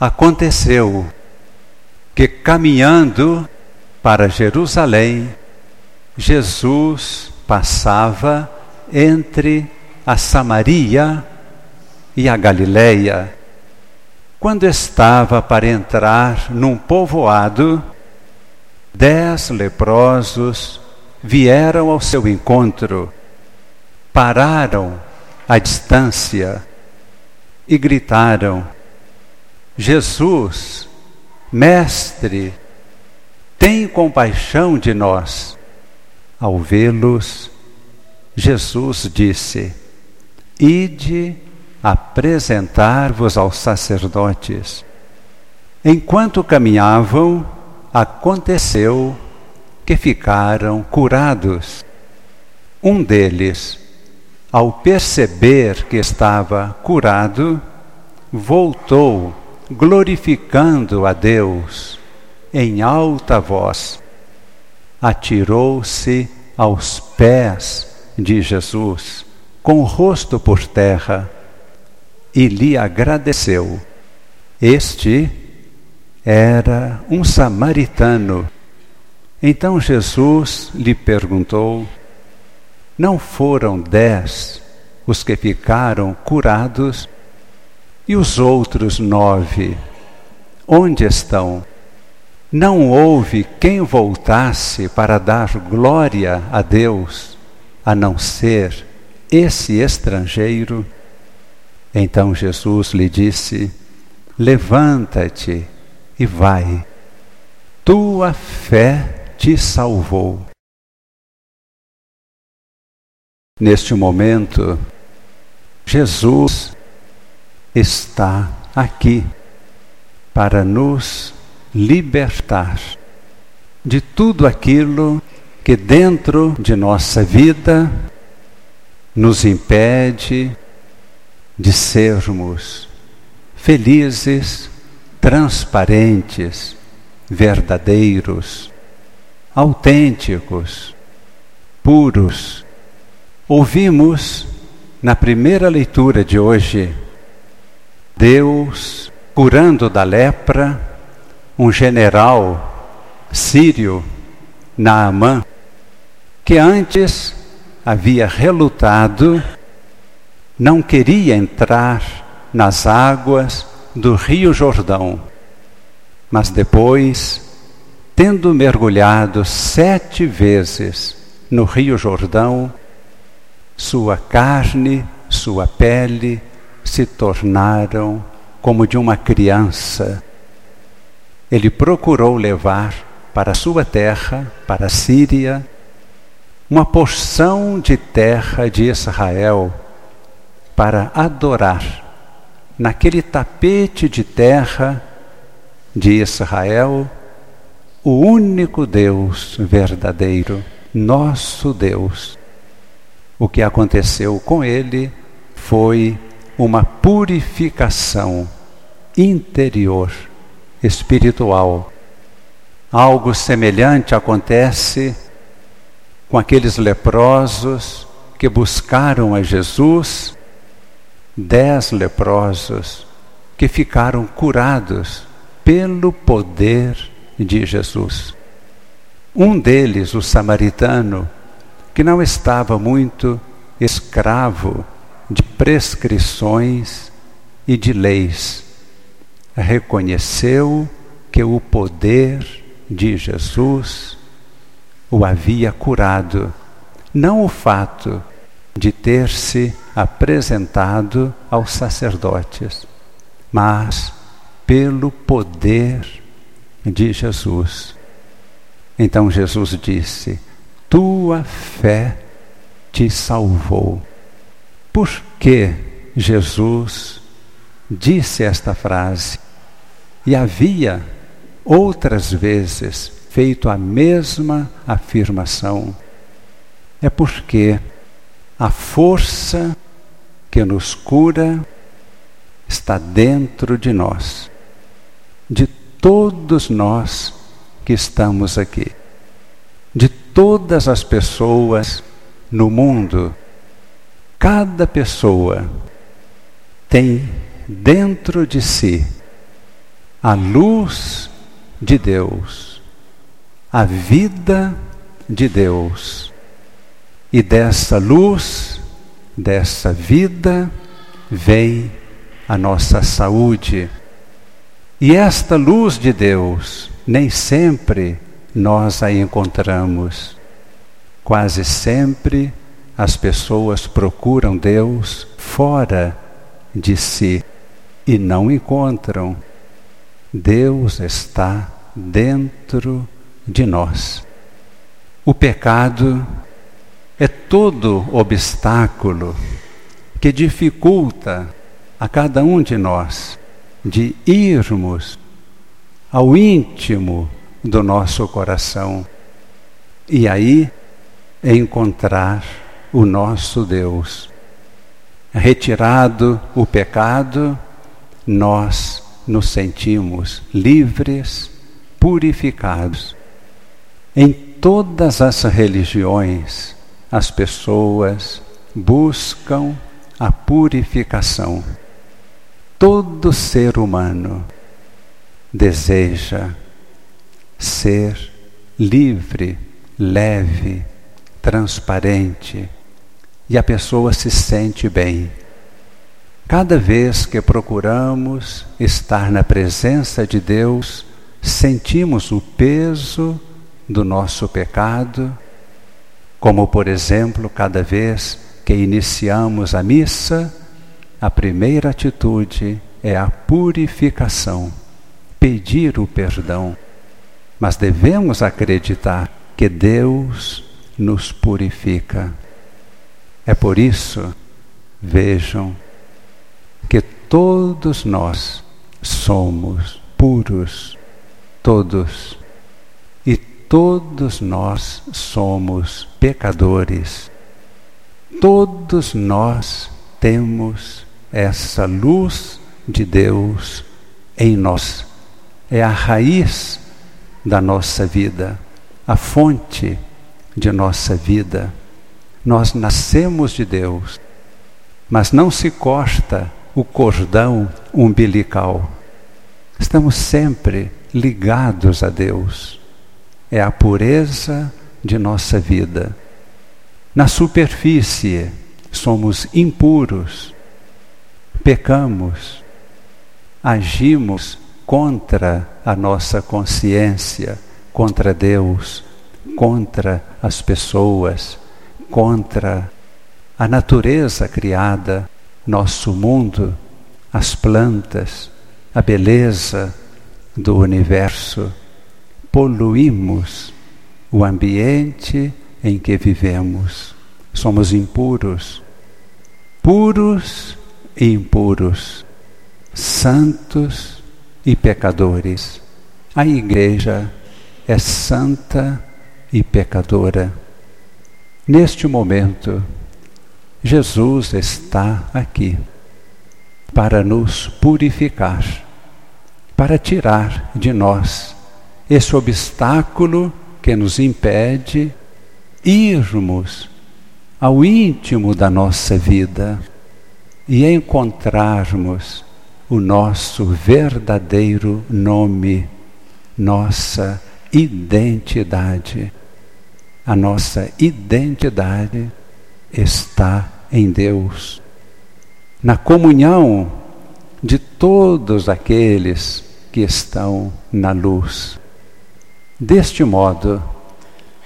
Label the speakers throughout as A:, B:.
A: Aconteceu que, caminhando para Jerusalém, Jesus passava entre a Samaria e a Galileia. Quando estava para entrar num povoado, dez leprosos vieram ao seu encontro, pararam à distância e gritaram: Jesus, Mestre, tem compaixão de nós. Ao vê-los, Jesus disse: Ide apresentar-vos aos sacerdotes. Enquanto caminhavam, aconteceu que ficaram curados. Um deles, ao perceber que estava curado, voltou glorificando a Deus em alta voz, atirou-se aos pés de Jesus, com o rosto por terra, e lhe agradeceu. Este era um samaritano. Então Jesus lhe perguntou: Não foram dez os que ficaram curados? E os outros nove, onde estão? Não houve quem voltasse para dar glória a Deus, a não ser esse estrangeiro? Então Jesus lhe disse: Levanta-te e vai, tua fé te salvou. Neste momento, Jesus está aqui para nos libertar de tudo aquilo que dentro de nossa vida nos impede de sermos felizes, transparentes, verdadeiros, autênticos, puros. Ouvimos na primeira leitura de hoje Deus curando da lepra um general sírio, Naamã, que antes havia relutado, não queria entrar nas águas do Rio Jordão, mas depois, tendo mergulhado sete vezes no Rio Jordão, sua carne, sua pele se tornaram como de uma criança. Ele procurou levar para sua terra, para a Síria, uma porção de terra de Israel para adorar naquele tapete de terra de Israel o único Deus verdadeiro, nosso Deus. O que aconteceu com ele foi uma purificação interior, espiritual. Algo semelhante acontece com aqueles leprosos que buscaram a Jesus, dez leprosos que ficaram curados pelo poder de Jesus. Um deles, o samaritano, que não estava muito escravo de prescrições e de leis. Reconheceu que o poder de Jesus o havia curado, não o fato de ter se apresentado aos sacerdotes, mas pelo poder de Jesus. Então Jesus disse: Tua fé te salvou. Por que Jesus disse esta frase? E havia outras vezes feito a mesma afirmação. É porque a força que nos cura está dentro de nós, de todos nós que estamos aqui, de todas as pessoas no mundo Cada pessoa tem dentro de si a luz de Deus, a vida de Deus. E dessa luz, dessa vida, vem a nossa saúde. E esta luz de Deus, nem sempre nós a encontramos. Quase sempre as pessoas procuram Deus fora de si e não encontram. Deus está dentro de nós. O pecado é todo obstáculo que dificulta a cada um de nós de irmos ao íntimo do nosso coração e aí encontrar o nosso Deus. Retirado o pecado, nós nos sentimos livres, purificados. Em todas as religiões, as pessoas buscam a purificação. Todo ser humano deseja ser livre, leve, transparente e a pessoa se sente bem. Cada vez que procuramos estar na presença de Deus, sentimos o peso do nosso pecado, como por exemplo, cada vez que iniciamos a missa, a primeira atitude é a purificação, pedir o perdão. Mas devemos acreditar que Deus nos purifica. É por isso, vejam, que todos nós somos puros, todos, e todos nós somos pecadores. Todos nós temos essa luz de Deus em nós. É a raiz da nossa vida, a fonte de nossa vida. Nós nascemos de Deus, mas não se corta o cordão umbilical. Estamos sempre ligados a Deus. É a pureza de nossa vida. Na superfície, somos impuros, pecamos, agimos contra a nossa consciência, contra Deus, contra as pessoas, contra a natureza criada, nosso mundo, as plantas, a beleza do universo. Poluímos o ambiente em que vivemos. Somos impuros, puros e impuros, santos e pecadores. A igreja é santa e pecadora. Neste momento, Jesus está aqui para nos purificar, para tirar de nós esse obstáculo que nos impede irmos ao íntimo da nossa vida e encontrarmos o nosso verdadeiro nome, nossa identidade. A nossa identidade está em Deus, na comunhão de todos aqueles que estão na luz. Deste modo,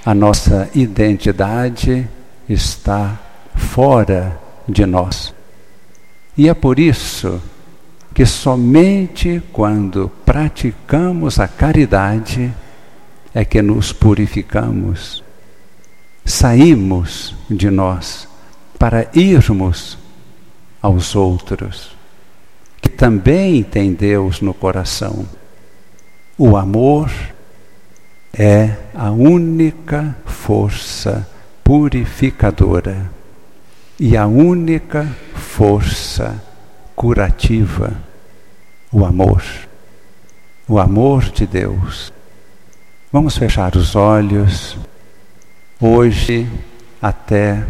A: a nossa identidade está fora de nós. E é por isso que somente quando praticamos a caridade é que nos purificamos, saímos de nós para irmos aos outros, que também têm Deus no coração. O amor é a única força purificadora e a única força curativa, o amor, o amor de Deus. Vamos fechar os olhos. Hoje, até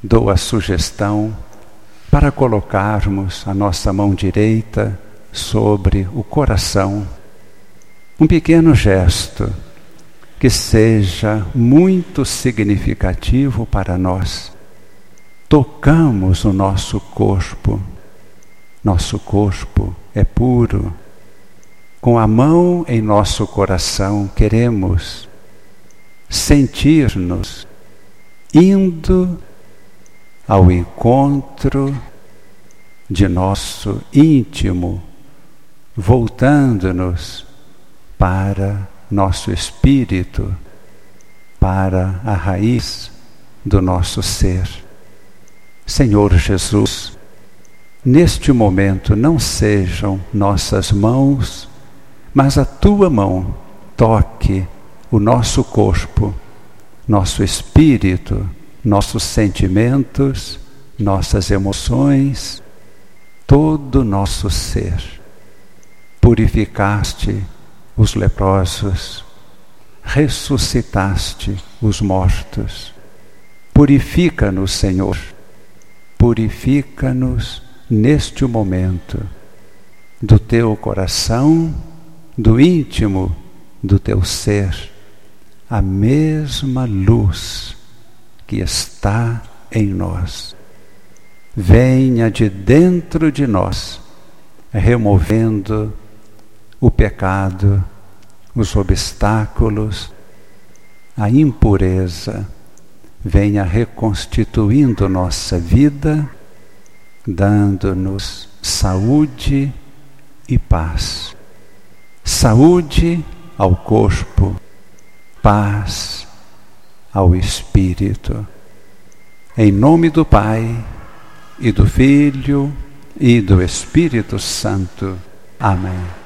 A: dou a sugestão para colocarmos a nossa mão direita sobre o coração. Um pequeno gesto que seja muito significativo para nós. Tocamos o nosso corpo, nosso corpo é puro. Com a mão em nosso coração, queremos sentir-nos indo ao encontro de nosso íntimo, voltando-nos para nosso espírito, para a raiz do nosso ser. Senhor Jesus, neste momento não sejam nossas mãos, mas a tua mão toque o nosso corpo, nosso espírito, nossos sentimentos, nossas emoções, todo o nosso ser. Purificaste os leprosos, ressuscitaste os mortos. Purifica-nos, Senhor, purifica-nos neste momento do teu coração, do íntimo do teu ser, a mesma luz que está em nós. Venha de dentro de nós, removendo o pecado, os obstáculos, a impureza, venha reconstituindo nossa vida, dando-nos saúde e paz. Saúde ao corpo, paz ao espírito. Em nome do Pai, e do Filho, e do Espírito Santo. Amém.